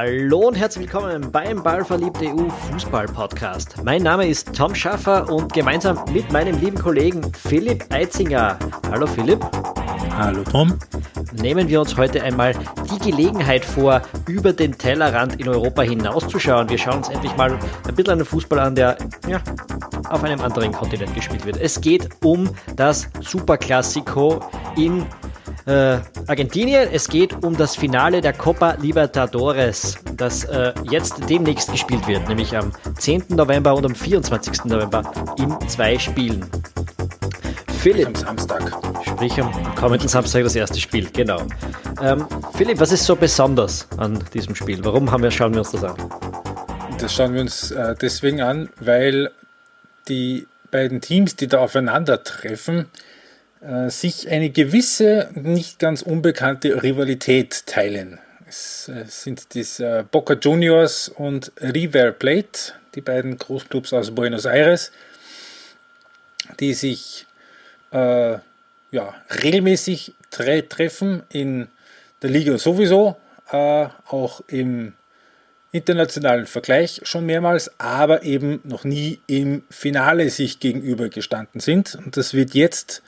Hallo und herzlich willkommen beim Ballverliebte EU Fußball Podcast. Mein Name ist Tom Schaffer und gemeinsam mit meinem lieben Kollegen Philipp Eitzinger. Hallo Philipp. Hallo Tom. Nehmen wir uns heute einmal die Gelegenheit vor, über den Tellerrand in Europa hinauszuschauen. Wir schauen uns endlich mal ein bisschen einen Fußball an, der ja, auf einem anderen Kontinent gespielt wird. Es geht um das Superklassiko in äh, Argentinien. Es geht um das Finale der Copa Libertadores, das äh, jetzt demnächst gespielt wird, nämlich am 10. November und am 24. November in zwei Spielen. Philipp. Am Samstag. Sprich am kommenden Samstag das erste Spiel, genau. Ähm, Philipp, was ist so besonders an diesem Spiel? Warum haben wir, schauen wir uns das an? Das schauen wir uns äh, deswegen an, weil die beiden Teams, die da aufeinandertreffen, sich eine gewisse, nicht ganz unbekannte Rivalität teilen. Es äh, sind dies äh, Boca Juniors und River Plate, die beiden Großclubs aus Buenos Aires, die sich äh, ja, regelmäßig tre treffen in der Liga sowieso, äh, auch im internationalen Vergleich schon mehrmals, aber eben noch nie im Finale sich gegenübergestanden sind. Und das wird jetzt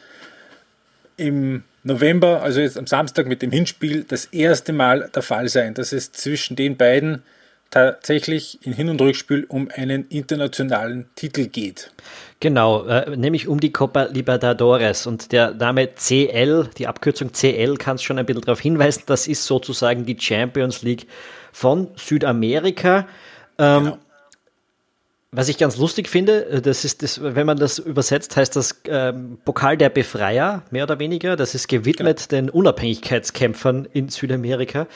im November, also jetzt am Samstag mit dem Hinspiel, das erste Mal der Fall sein, dass es zwischen den beiden tatsächlich in Hin- und Rückspiel um einen internationalen Titel geht. Genau, äh, nämlich um die Copa Libertadores und der Name CL, die Abkürzung CL, kann es schon ein bisschen darauf hinweisen, das ist sozusagen die Champions League von Südamerika. Ähm, genau. Was ich ganz lustig finde, äh, das ist das, wenn man das übersetzt, heißt das ähm, Pokal der Befreier, mehr oder weniger. Das ist gewidmet genau. den Unabhängigkeitskämpfern in Südamerika.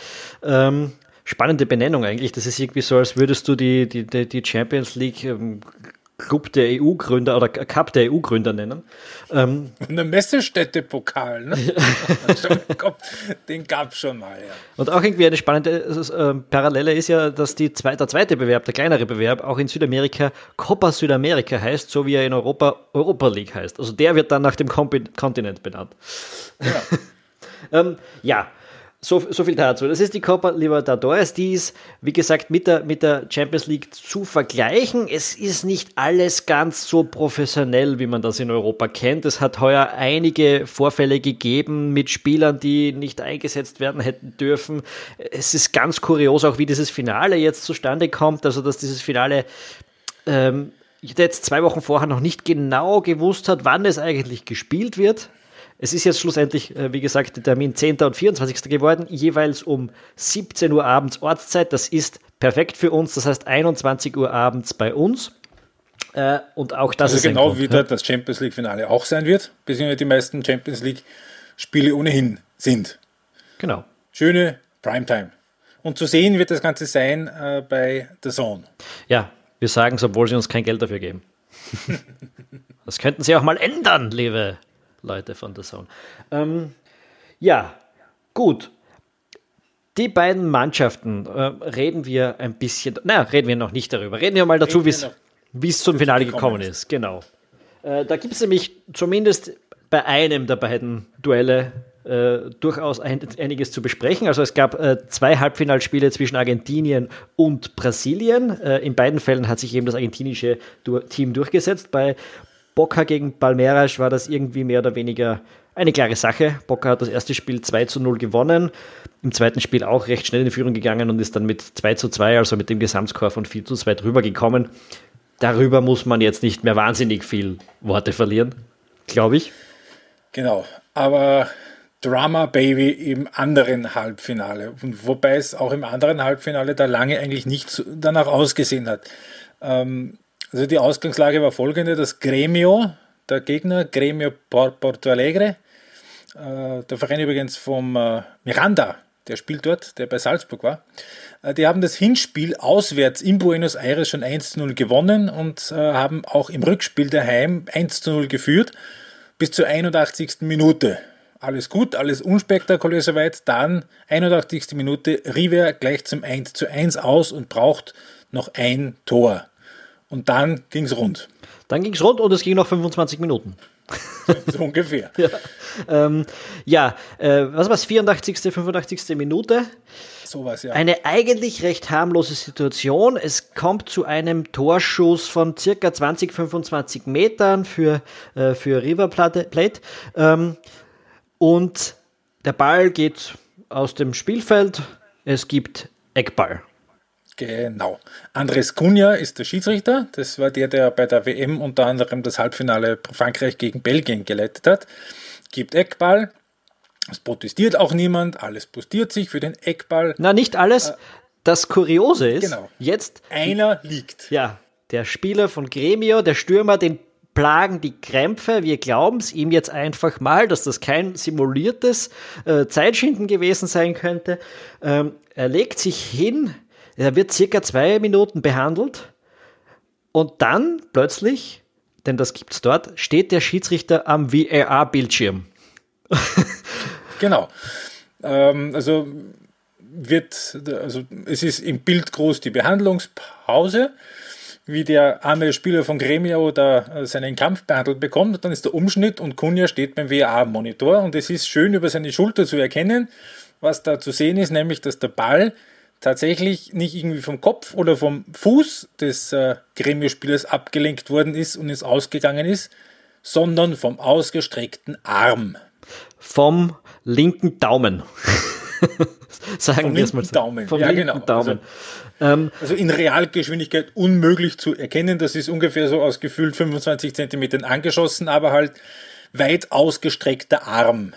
Ähm, spannende Benennung eigentlich. Das ist irgendwie so, als würdest du die, die, die Champions League ähm, Club der EU-Gründer oder Cup der EU-Gründer nennen. Ähm, Eine Messestätte-Pokal, ne? Den gab es schon mal, ja. Und auch irgendwie eine spannende äh, Parallele ist ja, dass die zwei, der zweite Bewerb, der kleinere Bewerb, auch in Südamerika Copa Südamerika heißt, so wie er in Europa Europa League heißt. Also der wird dann nach dem Kontinent benannt. Ja. ähm, ja. So, so viel dazu. Das ist die Copa Libertadores, die ist, wie gesagt, mit der, mit der Champions League zu vergleichen. Es ist nicht alles ganz so professionell, wie man das in Europa kennt. Es hat heuer einige Vorfälle gegeben mit Spielern, die nicht eingesetzt werden hätten dürfen. Es ist ganz kurios, auch wie dieses Finale jetzt zustande kommt. Also, dass dieses Finale ähm, jetzt zwei Wochen vorher noch nicht genau gewusst hat, wann es eigentlich gespielt wird. Es ist jetzt schlussendlich, äh, wie gesagt, der Termin 10. und 24. geworden, jeweils um 17 Uhr abends Ortszeit. Das ist perfekt für uns, das heißt 21 Uhr abends bei uns. Äh, und auch das also ist genau Grund, wieder ja. das Champions League-Finale auch sein wird, beziehungsweise die meisten Champions League-Spiele ohnehin sind. Genau. Schöne Primetime. Und zu sehen wird das Ganze sein äh, bei The Zone. Ja, wir sagen es, obwohl sie uns kein Geld dafür geben. das könnten sie auch mal ändern, liebe Leute von der Zone. Ähm, ja, gut. Die beiden Mannschaften äh, reden wir ein bisschen, naja, reden wir noch nicht darüber. Reden wir mal dazu, wie es zum Finale gekommen ist. ist. Genau. Äh, da gibt es nämlich zumindest bei einem der beiden Duelle äh, durchaus ein, einiges zu besprechen. Also es gab äh, zwei Halbfinalspiele zwischen Argentinien und Brasilien. Äh, in beiden Fällen hat sich eben das argentinische du Team durchgesetzt. Bei Boca gegen Palmeiras war das irgendwie mehr oder weniger eine klare Sache. Boca hat das erste Spiel 2 zu 0 gewonnen, im zweiten Spiel auch recht schnell in Führung gegangen und ist dann mit 2 zu 2, also mit dem Gesamtscore von 4 zu 2 drüber gekommen. Darüber muss man jetzt nicht mehr wahnsinnig viel Worte verlieren, glaube ich. Genau, aber Drama Baby im anderen Halbfinale. Und wobei es auch im anderen Halbfinale da lange eigentlich nicht danach ausgesehen hat. Ähm, also die Ausgangslage war folgende: Das Gremio, der Gegner, Gremio Porto Alegre, äh, der Verein übrigens vom äh, Miranda, der spielt dort, der bei Salzburg war. Äh, die haben das Hinspiel auswärts in Buenos Aires schon 1-0 gewonnen und haben auch im Rückspiel daheim 1-0 geführt bis zur 81. Minute. Alles gut, alles unspektakulär soweit. Dann 81. Minute River gleich zum 1 aus und braucht noch ein Tor. Und dann ging es rund. Dann ging es rund und es ging noch 25 Minuten. so ungefähr. Ja, ähm, ja äh, was war es, 84., 85. Minute? Sowas, ja. Eine eigentlich recht harmlose Situation. Es kommt zu einem Torschuss von circa 20, 25 Metern für, äh, für River Plate. Ähm, und der Ball geht aus dem Spielfeld. Es gibt Eckball. Genau. Andres Cunha ist der Schiedsrichter. Das war der, der bei der WM unter anderem das Halbfinale Frankreich gegen Belgien geleitet hat. Gibt Eckball. Es protestiert auch niemand. Alles postiert sich für den Eckball. Na, nicht alles. Das Kuriose ist, genau. jetzt. Einer liegt. Ja, der Spieler von Gremio, der Stürmer, den plagen die Krämpfe. Wir glauben es ihm jetzt einfach mal, dass das kein simuliertes äh, Zeitschinden gewesen sein könnte. Ähm, er legt sich hin, er wird circa zwei Minuten behandelt und dann plötzlich, denn das gibt es dort, steht der Schiedsrichter am VAR-Bildschirm. genau. Ähm, also wird, also es ist im Bild groß die Behandlungspause, wie der arme Spieler von Gremio da seinen Kampf behandelt bekommt. Dann ist der Umschnitt und Kunja steht beim VAR-Monitor und es ist schön über seine Schulter zu erkennen, was da zu sehen ist, nämlich dass der Ball tatsächlich nicht irgendwie vom Kopf oder vom Fuß des äh, Gremio-Spielers abgelenkt worden ist und es ausgegangen ist, sondern vom ausgestreckten Arm. Vom linken Daumen. Sagen wir es mal so. Daumen. Vom ja, linken genau. Daumen. Also, ähm, also, in Realgeschwindigkeit unmöglich zu erkennen. Das ist ungefähr so aus gefühlt 25 Zentimetern angeschossen, aber halt weit ausgestreckter Arm.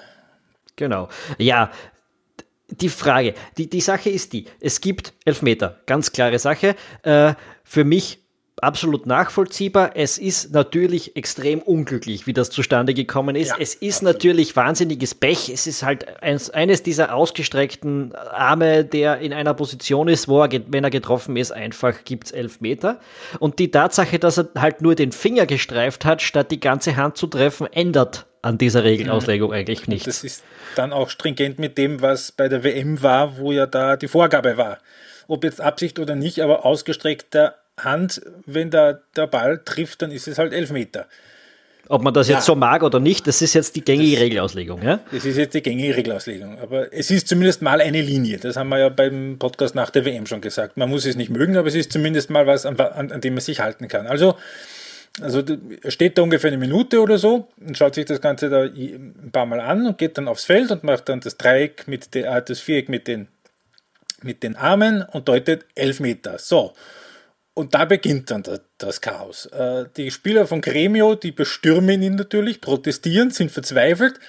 Genau. Ja, die Frage, die, die Sache ist die, es gibt Elfmeter, ganz klare Sache. Äh, für mich absolut nachvollziehbar. Es ist natürlich extrem unglücklich, wie das zustande gekommen ist. Ja, es ist absolut. natürlich wahnsinniges Pech. Es ist halt eins, eines dieser ausgestreckten Arme, der in einer Position ist, wo er, wenn er getroffen ist, einfach gibt's elf Meter. Und die Tatsache, dass er halt nur den Finger gestreift hat, statt die ganze Hand zu treffen, ändert an dieser Regelauslegung eigentlich nichts. Das ist dann auch stringent mit dem, was bei der WM war, wo ja da die Vorgabe war. Ob jetzt Absicht oder nicht, aber ausgestreckter Hand, wenn da der Ball trifft, dann ist es halt Elfmeter. Ob man das ja. jetzt so mag oder nicht, das ist jetzt die gängige das, Regelauslegung. Ja? Das ist jetzt die gängige Regelauslegung. Aber es ist zumindest mal eine Linie. Das haben wir ja beim Podcast nach der WM schon gesagt. Man muss es nicht mögen, aber es ist zumindest mal was, an, an, an dem man sich halten kann. Also, also steht da ungefähr eine Minute oder so und schaut sich das Ganze da ein paar Mal an und geht dann aufs Feld und macht dann das Dreieck mit der, äh, das Viereck mit den, mit den Armen und deutet elf Meter. So. Und da beginnt dann das Chaos. Äh, die Spieler von Gremio, die bestürmen ihn natürlich, protestieren, sind verzweifelt.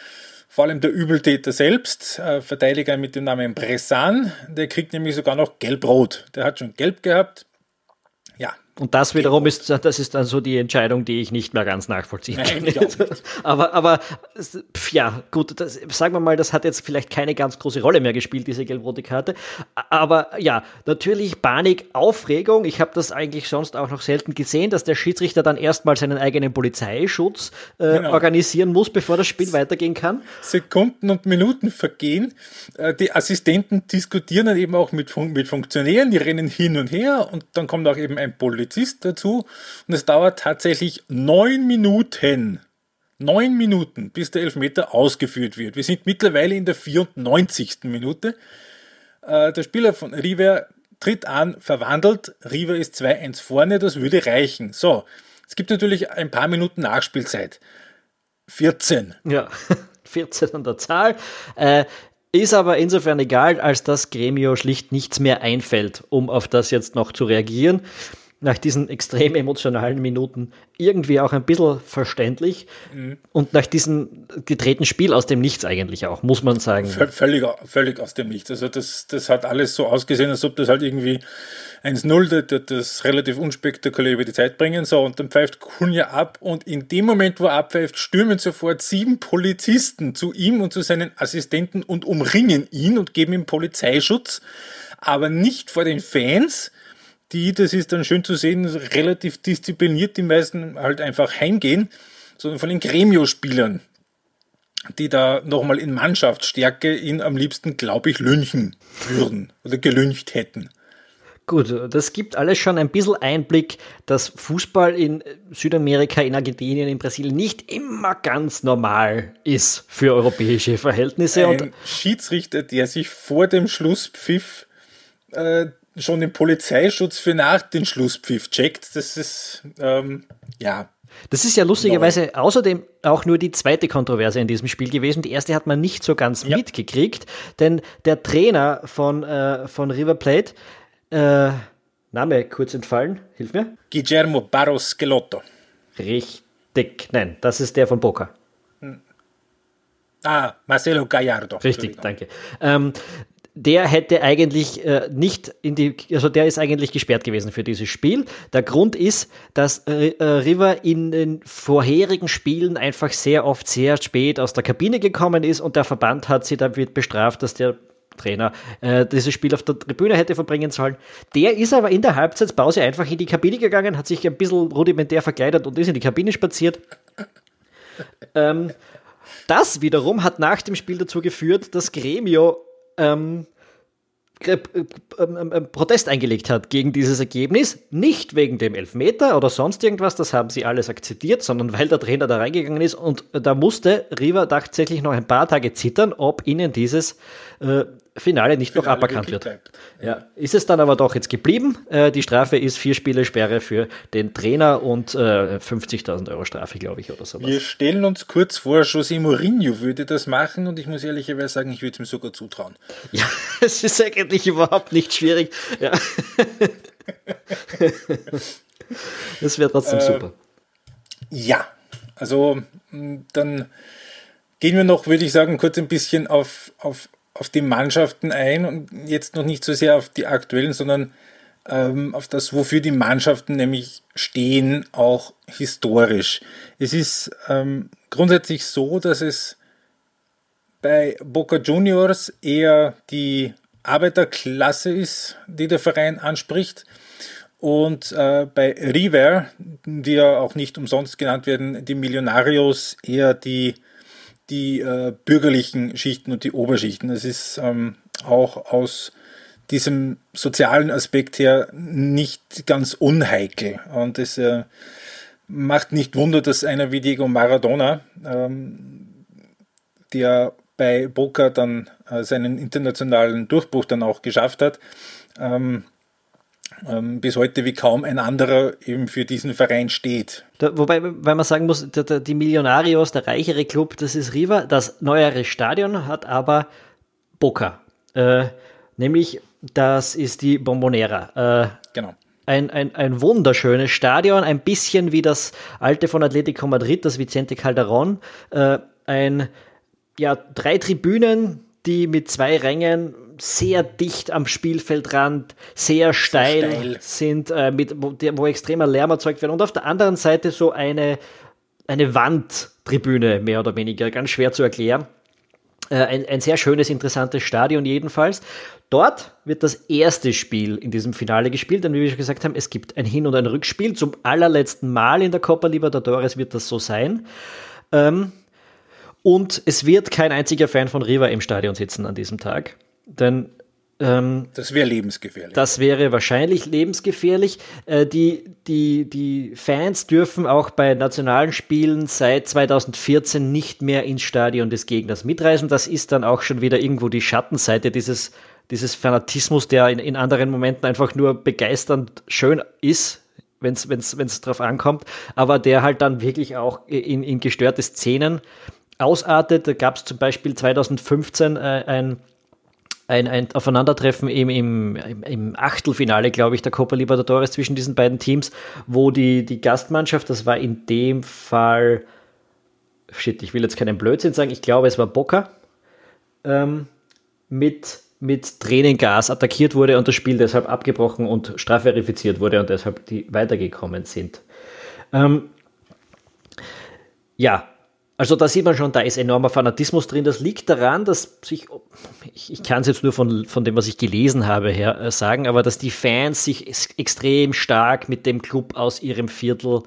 Vor allem der Übeltäter selbst, äh, Verteidiger mit dem Namen Bressan, der kriegt nämlich sogar noch gelb-rot. Der hat schon gelb gehabt, und das wiederum ist, das ist dann so die Entscheidung, die ich nicht mehr ganz nachvollziehen kann. aber, aber, ja, gut, das, sagen wir mal, das hat jetzt vielleicht keine ganz große Rolle mehr gespielt, diese gelb-rote Karte. Aber ja, natürlich Panik, Aufregung. Ich habe das eigentlich sonst auch noch selten gesehen, dass der Schiedsrichter dann erstmal seinen eigenen Polizeischutz äh, genau. organisieren muss, bevor das Spiel weitergehen kann. Sekunden und Minuten vergehen. Äh, die Assistenten diskutieren dann eben auch mit, mit Funktionären, die rennen hin und her und dann kommt auch eben ein Polizist Polizist dazu und es dauert tatsächlich neun Minuten. Neun Minuten, bis der Elfmeter ausgeführt wird. Wir sind mittlerweile in der 94. Minute. Äh, der Spieler von River tritt an, verwandelt. River ist 2-1 vorne, das würde reichen. So, es gibt natürlich ein paar Minuten Nachspielzeit. 14. Ja, 14 an der Zahl. Äh, ist aber insofern egal, als dass Gremio schlicht nichts mehr einfällt, um auf das jetzt noch zu reagieren nach diesen extrem emotionalen Minuten irgendwie auch ein bisschen verständlich mhm. und nach diesem gedrehten Spiel aus dem Nichts eigentlich auch, muss man sagen. Völlig, völlig aus dem Nichts. Also das, das hat alles so ausgesehen, als ob das halt irgendwie 1-0 das, das relativ unspektakulär über die Zeit bringen soll und dann pfeift Kunja ab und in dem Moment, wo er abpfeift, stürmen sofort sieben Polizisten zu ihm und zu seinen Assistenten und umringen ihn und geben ihm Polizeischutz, aber nicht vor den Fans, die, das ist dann schön zu sehen, relativ diszipliniert die meisten halt einfach heimgehen, sondern von den Gremio-Spielern, die da nochmal in Mannschaftsstärke ihn am liebsten, glaube ich, lynchen würden oder gelüncht hätten. Gut, das gibt alles schon ein bisschen Einblick, dass Fußball in Südamerika, in Argentinien, in Brasilien nicht immer ganz normal ist für europäische Verhältnisse. Ein und Schiedsrichter, der sich vor dem Schlusspfiff äh, schon den Polizeischutz für nach den Schlusspfiff checkt, das ist, ähm, ja, das ist ja lustigerweise no. außerdem auch nur die zweite Kontroverse in diesem Spiel gewesen. Die erste hat man nicht so ganz ja. mitgekriegt, denn der Trainer von, äh, von River Plate äh, Name kurz entfallen, hilf mir. Guillermo Barros Gelotto. Richtig, nein, das ist der von Boca. Hm. Ah, Marcelo Gallardo. Richtig, danke. Ähm, der hätte eigentlich äh, nicht in die, also der ist eigentlich gesperrt gewesen für dieses Spiel. Der Grund ist, dass äh, äh River in den vorherigen Spielen einfach sehr oft sehr spät aus der Kabine gekommen ist und der Verband hat sie damit bestraft, dass der Trainer äh, dieses Spiel auf der Tribüne hätte verbringen sollen. Der ist aber in der Halbzeitpause einfach in die Kabine gegangen, hat sich ein bisschen rudimentär verkleidet und ist in die Kabine spaziert. Ähm, das wiederum hat nach dem Spiel dazu geführt, dass Gremio ähm, ähm, ähm, ähm, Protest eingelegt hat gegen dieses Ergebnis, nicht wegen dem Elfmeter oder sonst irgendwas, das haben sie alles akzeptiert, sondern weil der Trainer da reingegangen ist. Und da musste Riva tatsächlich noch ein paar Tage zittern, ob ihnen dieses äh, Finale nicht Finale noch aberkannt wird. Bleibt. Ja, ist es dann aber doch jetzt geblieben. Äh, die Strafe ist vier Spiele Sperre für den Trainer und äh, 50.000 Euro Strafe, glaube ich, oder sowas. Wir stellen uns kurz vor, José Mourinho würde das machen und ich muss ehrlicherweise sagen, ich würde es ihm sogar zutrauen. Ja, es ist eigentlich überhaupt nicht schwierig. Ja. das wäre trotzdem äh, super. Ja, also dann gehen wir noch, würde ich sagen, kurz ein bisschen auf, auf auf die Mannschaften ein und jetzt noch nicht so sehr auf die aktuellen, sondern ähm, auf das, wofür die Mannschaften nämlich stehen, auch historisch. Es ist ähm, grundsätzlich so, dass es bei Boca Juniors eher die Arbeiterklasse ist, die der Verein anspricht. Und äh, bei River, die ja auch nicht umsonst genannt werden, die Millionarios eher die die äh, bürgerlichen Schichten und die Oberschichten. Es ist ähm, auch aus diesem sozialen Aspekt her nicht ganz unheikel. Und es äh, macht nicht Wunder, dass einer wie Diego Maradona, ähm, der bei Boca dann äh, seinen internationalen Durchbruch dann auch geschafft hat, ähm, bis heute wie kaum ein anderer eben für diesen Verein steht. Da, wobei, weil man sagen muss, der, der, die Millionarios, der reichere Club, das ist Riva. Das neuere Stadion hat aber Boca. Äh, nämlich, das ist die Bombonera. Äh, genau. Ein, ein, ein wunderschönes Stadion, ein bisschen wie das alte von Atletico Madrid, das Vicente Calderón. Äh, ein, ja, drei Tribünen, die mit zwei Rängen sehr dicht am Spielfeldrand, sehr steil, steil. sind, äh, mit, wo, wo, extremer Lärm erzeugt wird. Und auf der anderen Seite so eine, eine Wandtribüne, mehr oder weniger, ganz schwer zu erklären. Äh, ein, ein sehr schönes, interessantes Stadion jedenfalls. Dort wird das erste Spiel in diesem Finale gespielt, denn wie wir schon gesagt haben, es gibt ein Hin- und ein Rückspiel. Zum allerletzten Mal in der Copa Libertadores wird das so sein. Ähm, und es wird kein einziger Fan von River im Stadion sitzen an diesem Tag. Denn ähm, das wäre lebensgefährlich. Das wäre wahrscheinlich lebensgefährlich. Äh, die, die, die Fans dürfen auch bei nationalen Spielen seit 2014 nicht mehr ins Stadion des Gegners mitreisen. Das ist dann auch schon wieder irgendwo die Schattenseite dieses, dieses Fanatismus, der in, in anderen Momenten einfach nur begeisternd schön ist, wenn es wenn's, wenn's drauf ankommt, aber der halt dann wirklich auch in, in gestörte Szenen ausartet. Da gab es zum Beispiel 2015 äh, ein ein, ein Aufeinandertreffen im, im, im Achtelfinale, glaube ich, der Copa Libertadores zwischen diesen beiden Teams, wo die, die Gastmannschaft, das war in dem Fall, shit, ich will jetzt keinen Blödsinn sagen, ich glaube, es war Boca, ähm, mit, mit Tränengas attackiert wurde und das Spiel deshalb abgebrochen und strafverifiziert wurde und deshalb die weitergekommen sind. Ähm, ja, also da sieht man schon, da ist enormer Fanatismus drin. Das liegt daran, dass sich, ich, ich kann es jetzt nur von, von dem, was ich gelesen habe, her äh, sagen, aber dass die Fans sich extrem stark mit dem Club aus ihrem Viertel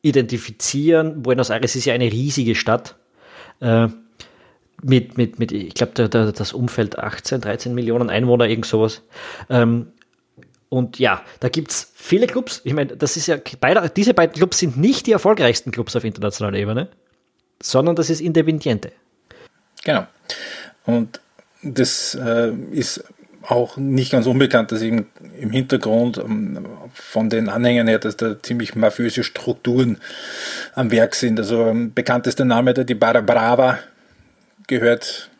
identifizieren. Buenos Aires ist ja eine riesige Stadt. Äh, mit, mit, mit, ich glaube, das Umfeld 18, 13 Millionen Einwohner, irgend sowas. Ähm, Und ja, da gibt es viele Clubs. Ich meine, das ist ja, beide, diese beiden Clubs sind nicht die erfolgreichsten Clubs auf internationaler Ebene, sondern das ist Independiente. Genau. Und das äh, ist auch nicht ganz unbekannt, dass eben im Hintergrund ähm, von den Anhängern her, dass da ziemlich mafiöse Strukturen am Werk sind. Also ähm, bekanntester Name, der die Barra Brava gehört,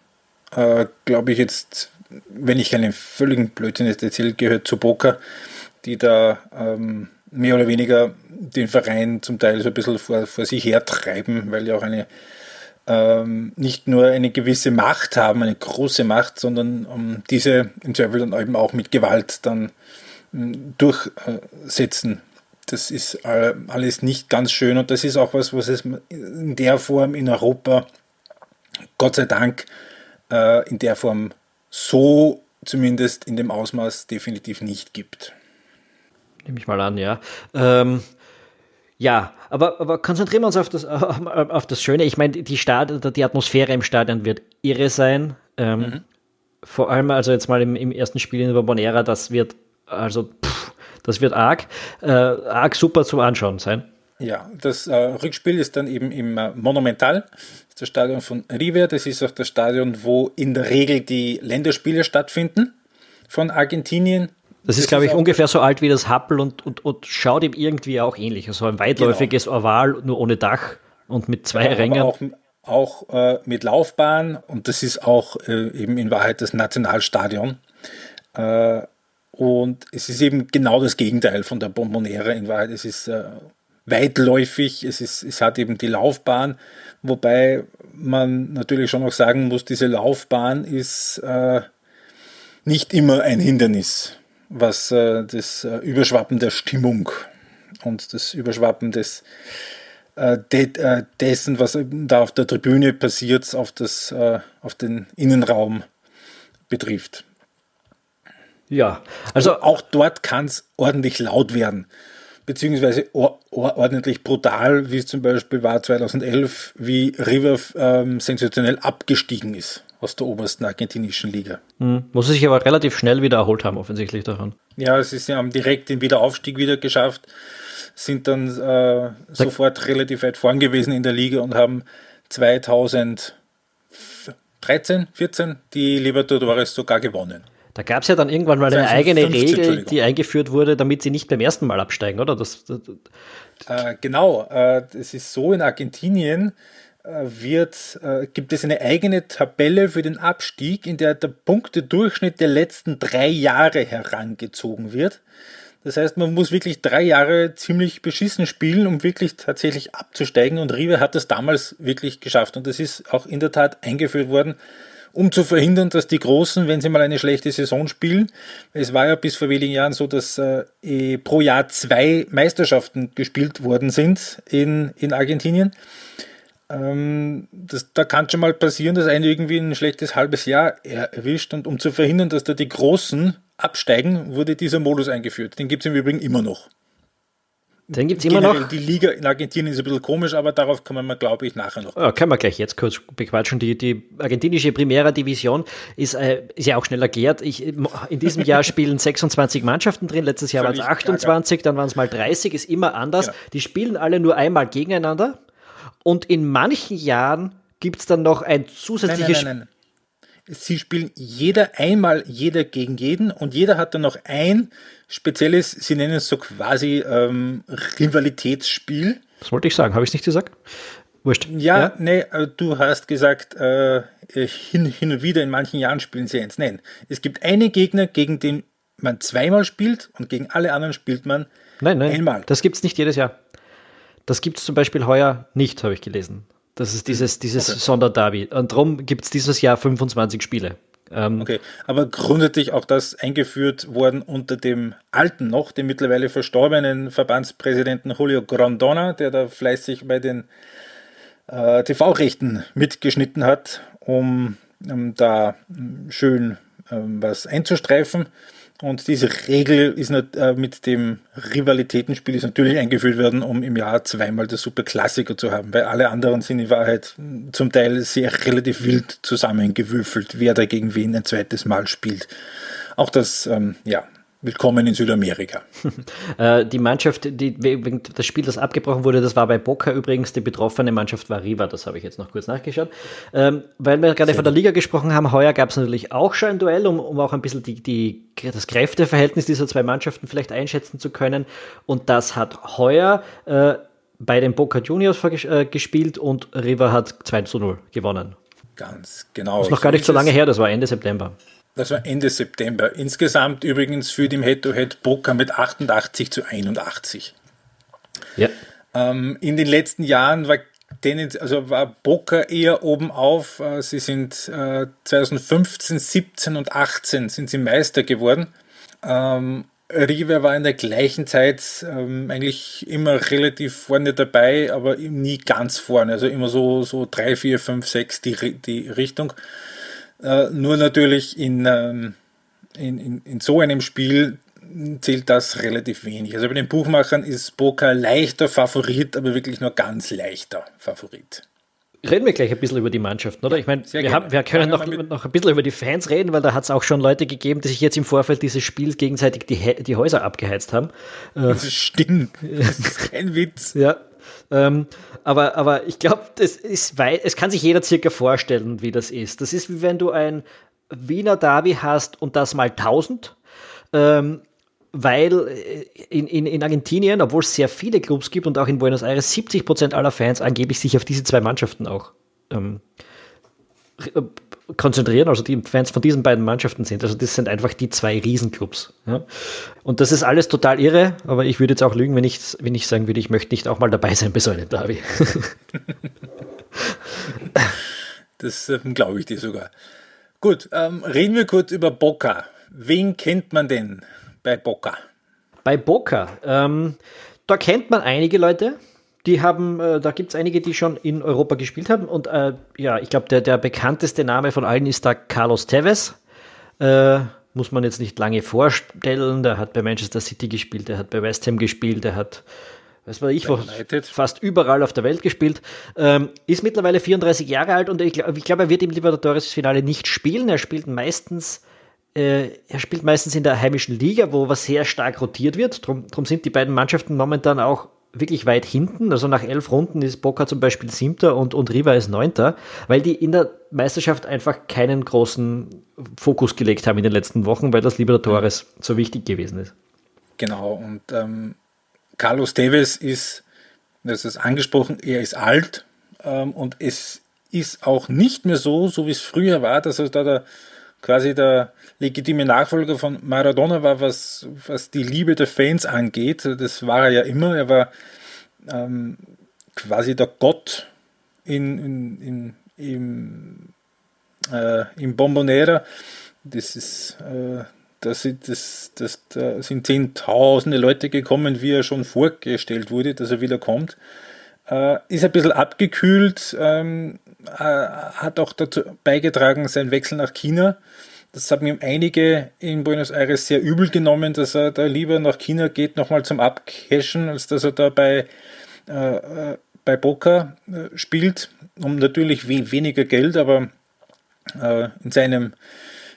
äh, glaube ich jetzt, wenn ich keinen völligen Blödsinn jetzt erzählt, gehört zu Boca, die da ähm, mehr oder weniger den Verein zum Teil so ein bisschen vor, vor sich hertreiben, weil ja auch eine ähm, nicht nur eine gewisse Macht haben, eine große Macht, sondern um diese im Zweifel dann eben auch mit Gewalt dann ähm, durchsetzen. Das ist äh, alles nicht ganz schön und das ist auch was, was es in der Form in Europa, Gott sei Dank, äh, in der Form so zumindest in dem Ausmaß definitiv nicht gibt. Nehme ich mal an, ja. Ähm, ja, aber, aber konzentrieren wir uns auf das, auf das Schöne. Ich meine, die, Stad die Atmosphäre im Stadion wird irre sein. Ähm, mhm. Vor allem, also jetzt mal im, im ersten Spiel in Bombonera, das wird, also, pff, das wird arg, äh, arg super zum Anschauen sein. Ja, das äh, Rückspiel ist dann eben im äh, Monumental, das, das Stadion von River. Das ist auch das Stadion, wo in der Regel die Länderspiele stattfinden von Argentinien das, ist, glaube ich, ungefähr so alt wie das Happel und, und, und schaut ihm irgendwie auch ähnlich. Also ein weitläufiges genau. Oval, nur ohne Dach und mit zwei ja, Rängen. Auch, auch äh, mit Laufbahn und das ist auch äh, eben in Wahrheit das Nationalstadion. Äh, und es ist eben genau das Gegenteil von der Bombonera in Wahrheit. Es ist äh, weitläufig, es, ist, es hat eben die Laufbahn, wobei man natürlich schon noch sagen muss, diese Laufbahn ist äh, nicht immer ein Hindernis was äh, das äh, Überschwappen der Stimmung und das Überschwappen des, äh, de, äh, dessen, was da auf der Tribüne passiert, auf, das, äh, auf den Innenraum betrifft. Ja, also, also auch dort kann es ordentlich laut werden, beziehungsweise or, ordentlich brutal, wie es zum Beispiel war 2011, wie River ähm, sensationell abgestiegen ist aus der obersten argentinischen Liga. Mhm. Muss sich aber relativ schnell wieder erholt haben, offensichtlich daran. Ja, sie haben direkt den Wiederaufstieg wieder geschafft, sind dann äh, sofort relativ weit vorn gewesen in der Liga und haben 2013, 14 die Libertadores sogar gewonnen. Da gab es ja dann irgendwann mal eine eigene Regel, die eingeführt wurde, damit sie nicht beim ersten Mal absteigen, oder? Das, das, äh, genau, äh, es ist so in Argentinien, wird, äh, gibt es eine eigene Tabelle für den Abstieg, in der der Punktedurchschnitt der letzten drei Jahre herangezogen wird. Das heißt, man muss wirklich drei Jahre ziemlich beschissen spielen, um wirklich tatsächlich abzusteigen. Und Rive hat das damals wirklich geschafft. Und das ist auch in der Tat eingeführt worden, um zu verhindern, dass die Großen, wenn sie mal eine schlechte Saison spielen, es war ja bis vor wenigen Jahren so, dass äh, eh pro Jahr zwei Meisterschaften gespielt worden sind in, in Argentinien ähm, das, da kann schon mal passieren, dass einer irgendwie ein schlechtes halbes Jahr erwischt und um zu verhindern, dass da die Großen absteigen, wurde dieser Modus eingeführt. Den gibt es im Übrigen immer noch. Den gibt es immer noch. Die Liga in Argentinien ist ein bisschen komisch, aber darauf kommen wir, glaube ich, nachher noch. Ja, können wir gleich jetzt kurz bequatschen. Die, die argentinische Primera Division ist, äh, ist ja auch schnell erklärt. Ich, in diesem Jahr spielen 26 Mannschaften drin. Letztes Jahr waren es 28, dann waren es mal 30, ist immer anders. Genau. Die spielen alle nur einmal gegeneinander. Und in manchen Jahren gibt es dann noch ein zusätzliches. Nein, nein, nein, nein. Sie spielen jeder einmal jeder gegen jeden und jeder hat dann noch ein spezielles, sie nennen es so quasi ähm, Rivalitätsspiel. Das wollte ich sagen, habe ich es nicht gesagt? Wurscht. Ja, ja? nee, äh, du hast gesagt, äh, hin, hin und wieder in manchen Jahren spielen sie eins. Nein, es gibt einen Gegner, gegen den man zweimal spielt und gegen alle anderen spielt man nein, nein, einmal. Das gibt es nicht jedes Jahr. Das gibt es zum Beispiel heuer nicht, habe ich gelesen. Das ist dieses, dieses okay. Sonderderby. Und darum gibt es dieses Jahr 25 Spiele. Ähm, okay, aber grundsätzlich auch das eingeführt worden unter dem alten noch, dem mittlerweile verstorbenen Verbandspräsidenten Julio Grondona, der da fleißig bei den äh, TV-Rechten mitgeschnitten hat, um, um da schön ähm, was einzustreifen. Und diese Regel ist nicht, äh, mit dem Rivalitätenspiel ist natürlich eingeführt worden, um im Jahr zweimal das Superklassiker zu haben, weil alle anderen sind in Wahrheit zum Teil sehr relativ wild zusammengewürfelt, wer da gegen wen ein zweites Mal spielt. Auch das, ähm, ja, Willkommen in Südamerika. Äh, die Mannschaft, die, wegen das Spiel, das abgebrochen wurde, das war bei Boca übrigens. Die betroffene Mannschaft war Riva, das habe ich jetzt noch kurz nachgeschaut. Ähm, weil wir gerade Sehr von der Liga gesprochen haben, heuer gab es natürlich auch schon ein Duell, um, um auch ein bisschen die, die, das Kräfteverhältnis dieser zwei Mannschaften vielleicht einschätzen zu können. Und das hat heuer äh, bei den Boca Juniors äh, gespielt und Riva hat 2 zu 0 gewonnen. Ganz genau. Das ist noch gar nicht so lange her, das war Ende September. Das war Ende September. Insgesamt übrigens für den Head-to-Head Boca mit 88 zu 81. Ja. Ähm, in den letzten Jahren war denen, also war Boca eher oben auf. Äh, sie sind äh, 2015, 17 und 18 sind sie Meister geworden. Ähm, River war in der gleichen Zeit ähm, eigentlich immer relativ vorne dabei, aber nie ganz vorne. Also immer so, so 3, 4, 5, 6 die, die Richtung. Äh, nur natürlich in, ähm, in, in, in so einem Spiel zählt das relativ wenig. Also bei den Buchmachern ist Boca leichter Favorit, aber wirklich nur ganz leichter Favorit. Reden wir gleich ein bisschen über die Mannschaften, oder? Ich meine, wir, haben, wir, können noch, noch ein bisschen über die Fans reden, weil da hat es auch schon Leute gegeben, die sich jetzt im Vorfeld dieses Spiels gegenseitig die, die Häuser abgeheizt haben. Das stimmt. Das ist kein Witz. Ja, ähm, aber, aber ich glaube, es kann sich jeder circa vorstellen, wie das ist. Das ist wie wenn du ein Wiener Derby hast und das mal 1000. Ähm, weil äh, in, in, in Argentinien, obwohl es sehr viele Clubs gibt und auch in Buenos Aires, 70 Prozent aller Fans angeblich sich auf diese zwei Mannschaften auch ähm, konzentrieren, also die Fans von diesen beiden Mannschaften sind. Also das sind einfach die zwei Riesenclubs. Ja. Und das ist alles total irre, aber ich würde jetzt auch lügen, wenn ich, wenn ich sagen würde, ich möchte nicht auch mal dabei sein bei so einem Derby. das äh, glaube ich dir sogar. Gut, ähm, reden wir kurz über Boca. Wen kennt man denn bei Boca? Bei Boca, ähm, da kennt man einige Leute. Die haben, äh, da gibt es einige, die schon in Europa gespielt haben. Und äh, ja, ich glaube, der, der bekannteste Name von allen ist da Carlos Tevez. Äh, muss man jetzt nicht lange vorstellen. Der hat bei Manchester City gespielt, der hat bei West Ham gespielt, der hat, was weiß ich, fast überall auf der Welt gespielt. Ähm, ist mittlerweile 34 Jahre alt und ich glaube, glaub, er wird im Libertadores-Finale nicht spielen. Er spielt meistens äh, er spielt meistens in der heimischen Liga, wo was sehr stark rotiert wird. Darum sind die beiden Mannschaften momentan auch wirklich weit hinten. Also nach elf Runden ist Boca zum Beispiel siebter und, und Riva ist neunter, weil die in der Meisterschaft einfach keinen großen Fokus gelegt haben in den letzten Wochen, weil das Libertadores so wichtig gewesen ist. Genau, und ähm, Carlos Tevez ist, das ist angesprochen, er ist alt ähm, und es ist auch nicht mehr so, so wie es früher war, dass er da der quasi der legitime Nachfolger von Maradona war, was, was die Liebe der Fans angeht. Das war er ja immer. Er war ähm, quasi der Gott in, in, in, im, äh, im Bombonera. Das ist, äh, das, das, das, da sind zehntausende Leute gekommen, wie er schon vorgestellt wurde, dass er wieder kommt. Äh, ist ein bisschen abgekühlt, ähm, äh, hat auch dazu beigetragen, sein Wechsel nach China. Das haben ihm einige in Buenos Aires sehr übel genommen, dass er da lieber nach China geht, nochmal zum Abcashen, als dass er da bei, äh, äh bei Boca äh, spielt. Um natürlich we weniger Geld, aber äh, in seinem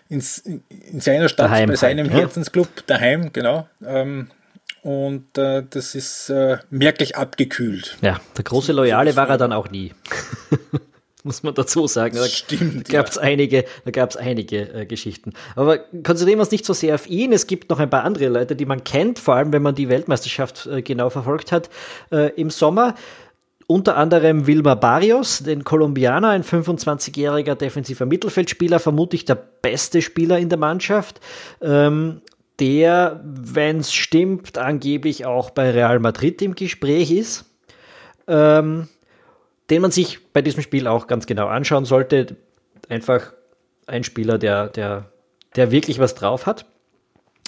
in, in seiner Stadt, daheim bei seinem halt, Herzensclub, daheim, genau. Ähm, und äh, das ist äh, merklich abgekühlt. Ja, der große Loyale war er dann auch nie. muss man dazu sagen. Da Stimmt. Gab es ja. einige, da gab es einige äh, Geschichten. Aber konzentrieren wir uns nicht so sehr auf ihn. Es gibt noch ein paar andere Leute, die man kennt, vor allem wenn man die Weltmeisterschaft äh, genau verfolgt hat äh, im Sommer. Unter anderem Wilma Barrios, den Kolumbianer, ein 25-jähriger defensiver Mittelfeldspieler, vermutlich der beste Spieler in der Mannschaft. Ähm, der, wenn es stimmt, angeblich auch bei Real Madrid im Gespräch ist, ähm, den man sich bei diesem Spiel auch ganz genau anschauen sollte. Einfach ein Spieler, der, der, der wirklich was drauf hat.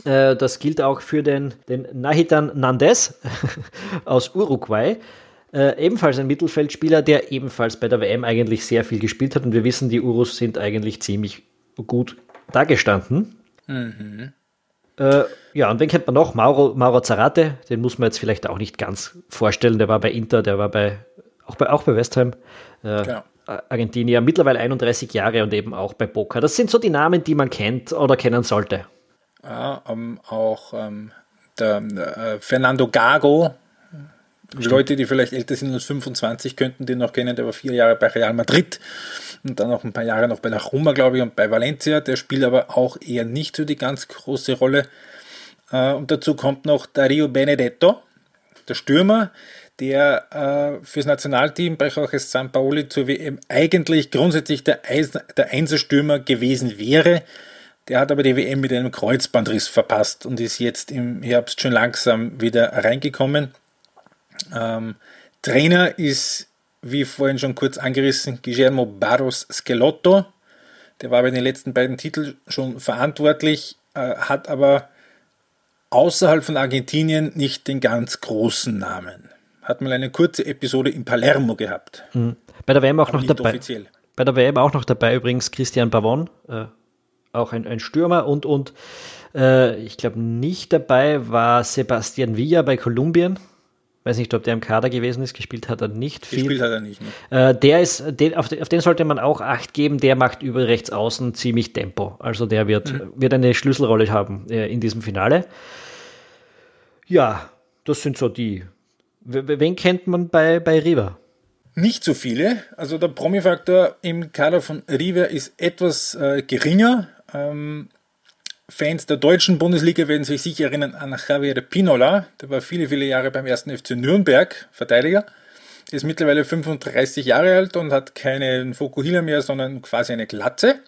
Äh, das gilt auch für den, den Nahitan Nandes aus Uruguay. Äh, ebenfalls ein Mittelfeldspieler, der ebenfalls bei der WM eigentlich sehr viel gespielt hat. Und wir wissen, die Urus sind eigentlich ziemlich gut dagestanden. Mhm. Äh, ja, und wen kennt man noch? Mauro, Mauro Zarate, den muss man jetzt vielleicht auch nicht ganz vorstellen. Der war bei Inter, der war bei, auch bei, auch bei West Ham. Äh, genau. Argentinier, mittlerweile 31 Jahre und eben auch bei Boca. Das sind so die Namen, die man kennt oder kennen sollte. Ja, ähm, auch ähm, der äh, Fernando Gago, Stimmt. Leute, die vielleicht älter sind als 25, könnten den noch kennen. Der war vier Jahre bei Real Madrid und dann noch ein paar Jahre noch bei der Roma, glaube ich, und bei Valencia. Der spielt aber auch eher nicht so die ganz große Rolle. Äh, und dazu kommt noch Dario Benedetto, der Stürmer, der äh, fürs Nationalteam bei Jorge San Paoli zur WM eigentlich grundsätzlich der, Eis, der Einserstürmer gewesen wäre. Der hat aber die WM mit einem Kreuzbandriss verpasst und ist jetzt im Herbst schon langsam wieder reingekommen. Ähm, Trainer ist, wie vorhin schon kurz angerissen, Guillermo Barros Schelotto. Der war bei den letzten beiden Titeln schon verantwortlich, äh, hat aber außerhalb von Argentinien nicht den ganz großen Namen. Hat mal eine kurze Episode in Palermo gehabt. Mhm. Bei der WM auch noch dabei. Offiziell. Bei der WM auch noch dabei übrigens Christian Pavon, äh, auch ein, ein, Stürmer und, und äh, ich glaube nicht dabei war Sebastian Villa bei Kolumbien. Weiß nicht, ob der im Kader gewesen ist, gespielt hat er nicht viel. Gespielt hat er nicht. Ne? Äh, der ist, den, auf, den, auf, den sollte man auch Acht geben, der macht über rechts außen ziemlich Tempo. Also der wird, mhm. wird eine Schlüsselrolle haben äh, in diesem Finale. Ja, das sind so die. Wen kennt man bei, bei River? Nicht so viele. Also der Promi-Faktor im Kader von River ist etwas äh, geringer. Ähm, Fans der deutschen Bundesliga werden sich sicher erinnern an Javier Pinola. Der war viele, viele Jahre beim ersten FC Nürnberg Verteidiger. Ist mittlerweile 35 Jahre alt und hat keinen Fokuhila mehr, sondern quasi eine Glatze.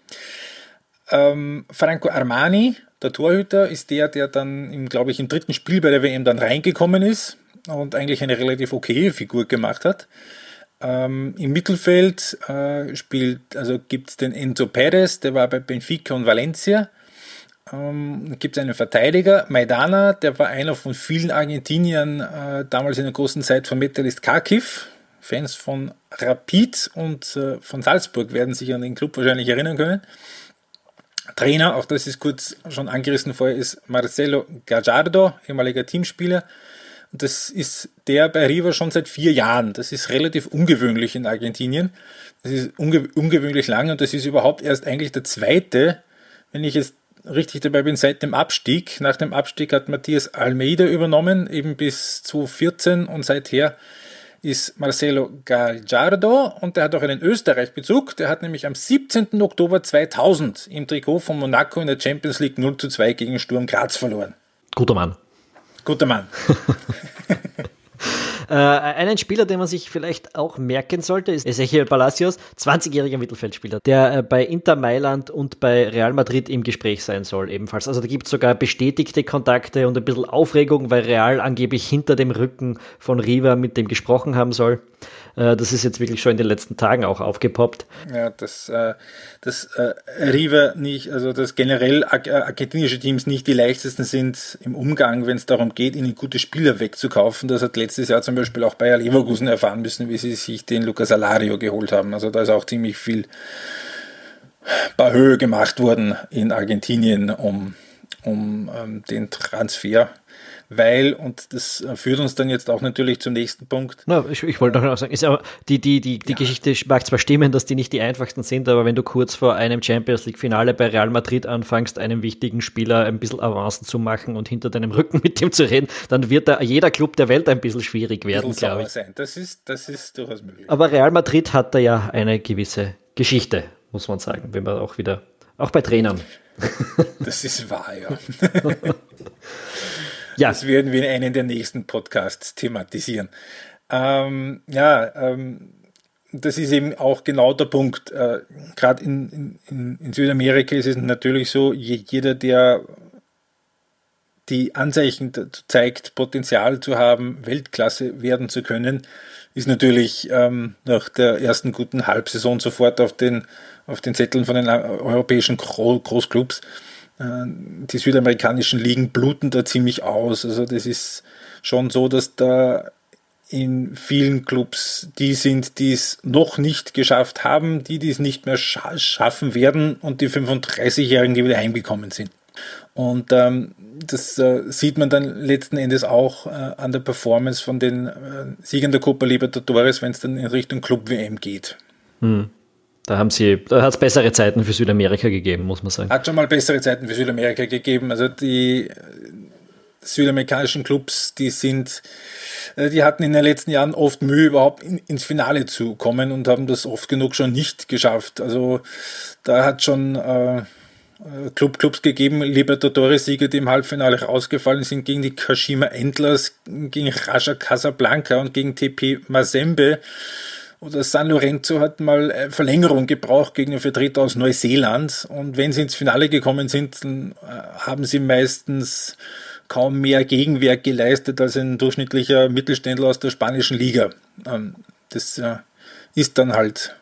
Ähm, Franco Armani, der Torhüter, ist der, der dann, glaube ich, im dritten Spiel bei der WM dann reingekommen ist und eigentlich eine relativ okaye Figur gemacht hat. Ähm, Im Mittelfeld äh, spielt, also gibt es den Enzo Perez, der war bei Benfica und Valencia. Ähm, gibt es einen Verteidiger, Maidana, der war einer von vielen Argentiniern äh, damals in der großen Zeit von Metalist Kharkiv. Fans von Rapid und äh, von Salzburg werden sich an den Club wahrscheinlich erinnern können. Trainer, auch das ist kurz schon angerissen vorher, ist Marcelo Gallardo, ehemaliger Teamspieler. Das ist der bei River schon seit vier Jahren. Das ist relativ ungewöhnlich in Argentinien. Das ist unge ungewöhnlich lang und das ist überhaupt erst eigentlich der zweite, wenn ich jetzt richtig dabei bin, seit dem Abstieg. Nach dem Abstieg hat Matthias Almeida übernommen, eben bis 2014 und seither ist Marcelo Gallardo und der hat auch einen Österreich-Bezug. Der hat nämlich am 17. Oktober 2000 im Trikot von Monaco in der Champions League 0 zu 2 gegen Sturm Graz verloren. Guter Mann. Guter Mann. Äh, einen Spieler, den man sich vielleicht auch merken sollte, ist Ezequiel Palacios, 20-jähriger Mittelfeldspieler, der äh, bei Inter Mailand und bei Real Madrid im Gespräch sein soll, ebenfalls. Also da gibt es sogar bestätigte Kontakte und ein bisschen Aufregung, weil Real angeblich hinter dem Rücken von Riva mit dem gesprochen haben soll. Äh, das ist jetzt wirklich schon in den letzten Tagen auch aufgepoppt. Ja, das, äh, äh, River nicht, also dass generell argentinische Teams nicht die leichtesten sind im Umgang, wenn es darum geht, ihnen gute Spieler wegzukaufen. Das hat letztes Jahr zum Beispiel auch Bayer Leverkusen erfahren müssen, wie sie sich den Lucas Alario geholt haben. Also da ist auch ziemlich viel bei Höhe gemacht worden in Argentinien, um, um ähm, den Transfer weil, und das führt uns dann jetzt auch natürlich zum nächsten Punkt. Na, ich, ich wollte noch sagen, ist aber die, die, die, die ja. Geschichte mag zwar stimmen, dass die nicht die einfachsten sind, aber wenn du kurz vor einem Champions League-Finale bei Real Madrid anfängst, einem wichtigen Spieler ein bisschen Avancen zu machen und hinter deinem Rücken mit dem zu reden, dann wird da jeder Club der Welt ein bisschen schwierig werden, glaube ich. Sein. Das ist, das ist durchaus möglich. Aber Real Madrid hat da ja eine gewisse Geschichte, muss man sagen, wenn man auch wieder, auch bei Trainern. Das ist wahr, ja. Ja. Das werden wir in einem der nächsten Podcasts thematisieren. Ähm, ja, ähm, das ist eben auch genau der Punkt. Äh, Gerade in, in, in, Südamerika ist es natürlich so, jeder, der die Anzeichen zeigt, Potenzial zu haben, Weltklasse werden zu können, ist natürlich ähm, nach der ersten guten Halbsaison sofort auf den, auf den Zetteln von den europäischen Großclubs. Äh, die südamerikanischen Ligen bluten da ziemlich aus. Also das ist schon so, dass da in vielen Clubs die sind, die es noch nicht geschafft haben, die, die es nicht mehr scha schaffen werden und die 35-Jährigen, die wieder heimgekommen sind. Und ähm, das äh, sieht man dann letzten Endes auch äh, an der Performance von den äh, Siegern der Copa Libertadores, wenn es dann in Richtung Club WM geht. Hm. Da haben sie, da hat es bessere Zeiten für Südamerika gegeben, muss man sagen. Hat schon mal bessere Zeiten für Südamerika gegeben. Also die südamerikanischen Clubs, die sind, äh, die hatten in den letzten Jahren oft Mühe, überhaupt in, ins Finale zu kommen und haben das oft genug schon nicht geschafft. Also da hat schon äh, Club Clubs gegeben, Libertadores-Sieger, die im Halbfinale rausgefallen sind gegen die Kashima Endlers, gegen Raja Casablanca und gegen TP Mazembe. Oder San Lorenzo hat mal Verlängerung gebraucht gegen den Vertreter aus Neuseeland. Und wenn sie ins Finale gekommen sind, äh, haben sie meistens kaum mehr Gegenwehr geleistet als ein durchschnittlicher Mittelständler aus der spanischen Liga. Ähm, das äh, ist dann halt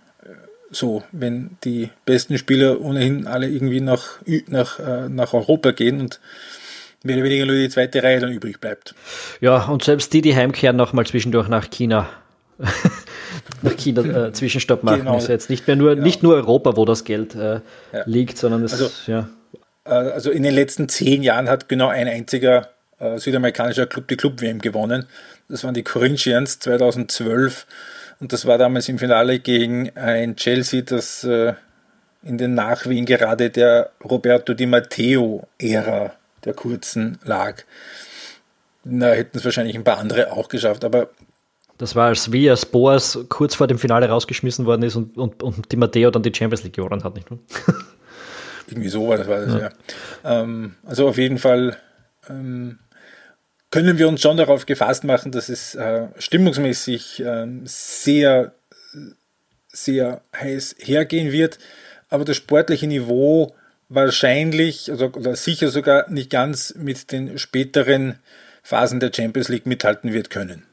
so, wenn die besten Spieler ohnehin alle irgendwie nach, nach, äh, nach Europa gehen und mehr oder weniger nur die zweite Reihe dann übrig bleibt. Ja, und selbst die, die heimkehren, nochmal zwischendurch nach China. nach China äh, Zwischenstopp machen. Genau. Ist jetzt nicht mehr nur, ja. nicht nur Europa, wo das Geld äh, ja. liegt, sondern es, also, ja. Äh, also in den letzten zehn Jahren hat genau ein einziger äh, südamerikanischer Club die Club-WM gewonnen. Das waren die Corinthians 2012 und das war damals im Finale gegen ein Chelsea, das äh, in den Nachwehen gerade der Roberto Di Matteo-Ära der kurzen lag. Da hätten es wahrscheinlich ein paar andere auch geschafft, aber. Das war, als Via Spores kurz vor dem Finale rausgeschmissen worden ist und, und, und Di Matteo dann die Champions League gewonnen hat, nicht wahr? Irgendwie so war das, war das ja. ja. Ähm, also auf jeden Fall ähm, können wir uns schon darauf gefasst machen, dass es äh, stimmungsmäßig äh, sehr, sehr heiß hergehen wird, aber das sportliche Niveau wahrscheinlich also, oder sicher sogar nicht ganz mit den späteren Phasen der Champions League mithalten wird können.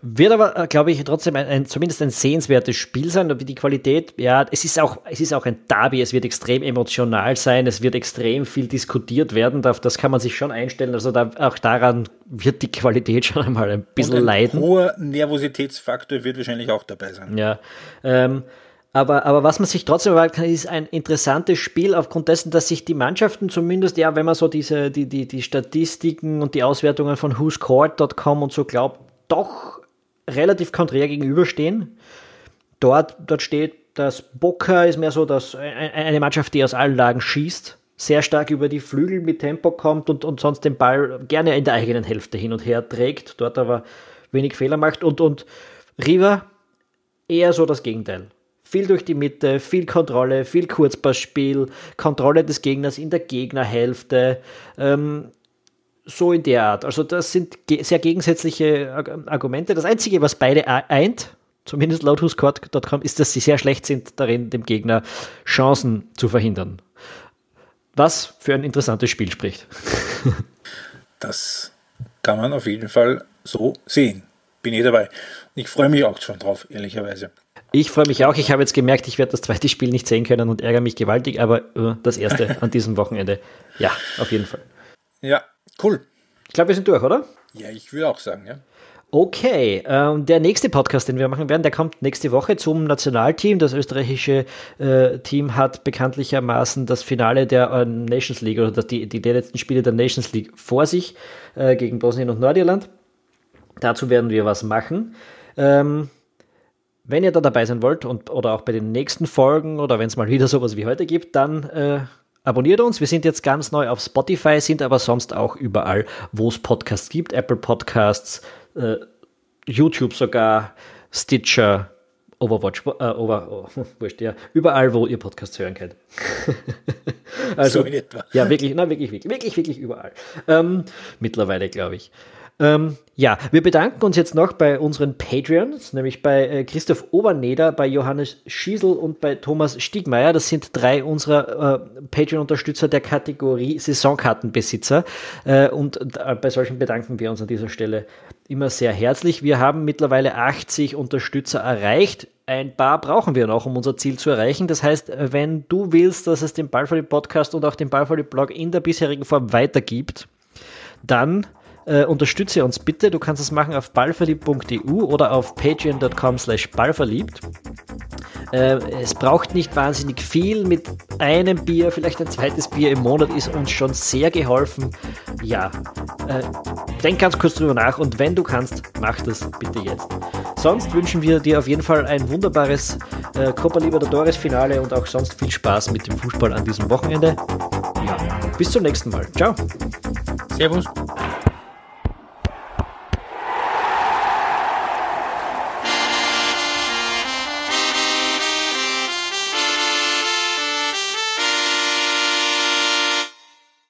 Wird aber, äh, glaube ich, trotzdem ein, ein, zumindest ein sehenswertes Spiel sein. Wie die Qualität, ja, es ist, auch, es ist auch ein Derby, es wird extrem emotional sein, es wird extrem viel diskutiert werden. Das kann man sich schon einstellen. Also da, auch daran wird die Qualität schon einmal ein bisschen Und ein leiden. Ein hoher Nervositätsfaktor wird wahrscheinlich auch dabei sein. Ja. Ähm, aber, aber was man sich trotzdem erwarten kann, ist ein interessantes Spiel aufgrund dessen, dass sich die Mannschaften zumindest, ja, wenn man so diese, die, die, die Statistiken und die Auswertungen von whoscored.com und so glaubt, doch relativ konträr gegenüberstehen. Dort, dort steht, dass Boca ist mehr so dass eine Mannschaft, die aus allen Lagen schießt, sehr stark über die Flügel mit Tempo kommt und, und sonst den Ball gerne in der eigenen Hälfte hin und her trägt, dort aber wenig Fehler macht und, und Riva eher so das Gegenteil viel durch die Mitte, viel Kontrolle, viel Kurzpassspiel, Kontrolle des Gegners in der Gegnerhälfte. Ähm, so in der Art. Also das sind sehr gegensätzliche Argumente. Das Einzige, was beide eint, zumindest laut whoscored.com, ist, dass sie sehr schlecht sind darin, dem Gegner Chancen zu verhindern. Was für ein interessantes Spiel spricht. das kann man auf jeden Fall so sehen. Bin ich dabei. Ich freue mich auch schon drauf, ehrlicherweise. Ich freue mich auch. Ich habe jetzt gemerkt, ich werde das zweite Spiel nicht sehen können und ärgere mich gewaltig, aber uh, das erste an diesem Wochenende. Ja, auf jeden Fall. Ja, cool. Ich glaube, wir sind durch, oder? Ja, ich würde auch sagen, ja. Okay, ähm, der nächste Podcast, den wir machen werden, der kommt nächste Woche zum Nationalteam. Das österreichische äh, Team hat bekanntlichermaßen das Finale der äh, Nations League oder die, die letzten Spiele der Nations League vor sich äh, gegen Bosnien und Nordirland. Dazu werden wir was machen. Ähm, wenn ihr da dabei sein wollt und oder auch bei den nächsten Folgen oder wenn es mal wieder sowas wie heute gibt, dann äh, abonniert uns. Wir sind jetzt ganz neu auf Spotify, sind aber sonst auch überall, wo es Podcasts gibt. Apple Podcasts, äh, YouTube sogar, Stitcher, Overwatch, äh, over, oh, wurscht, ja, überall, wo ihr Podcasts hören könnt. also, so in etwa. Ja, wirklich, na, wirklich, wirklich, wirklich, wirklich überall. Ähm, mittlerweile, glaube ich. Ähm, ja, wir bedanken uns jetzt noch bei unseren Patreons, nämlich bei äh, Christoph Oberneder, bei Johannes Schiesel und bei Thomas Stiegmeier. Das sind drei unserer äh, Patreon-Unterstützer der Kategorie Saisonkartenbesitzer. Äh, und äh, bei solchen bedanken wir uns an dieser Stelle immer sehr herzlich. Wir haben mittlerweile 80 Unterstützer erreicht. Ein paar brauchen wir noch, um unser Ziel zu erreichen. Das heißt, wenn du willst, dass es den Ballvolley Podcast und auch den Ballvolley Blog in der bisherigen Form weitergibt, dann äh, unterstütze uns bitte. Du kannst es machen auf ballverliebt.eu oder auf patreon.com slash ballverliebt. Äh, es braucht nicht wahnsinnig viel. Mit einem Bier, vielleicht ein zweites Bier im Monat ist uns schon sehr geholfen. Ja, äh, denk ganz kurz drüber nach und wenn du kannst, mach das bitte jetzt. Sonst wünschen wir dir auf jeden Fall ein wunderbares äh, Copa Libertadores Finale und auch sonst viel Spaß mit dem Fußball an diesem Wochenende. Ja, bis zum nächsten Mal. Ciao. Servus.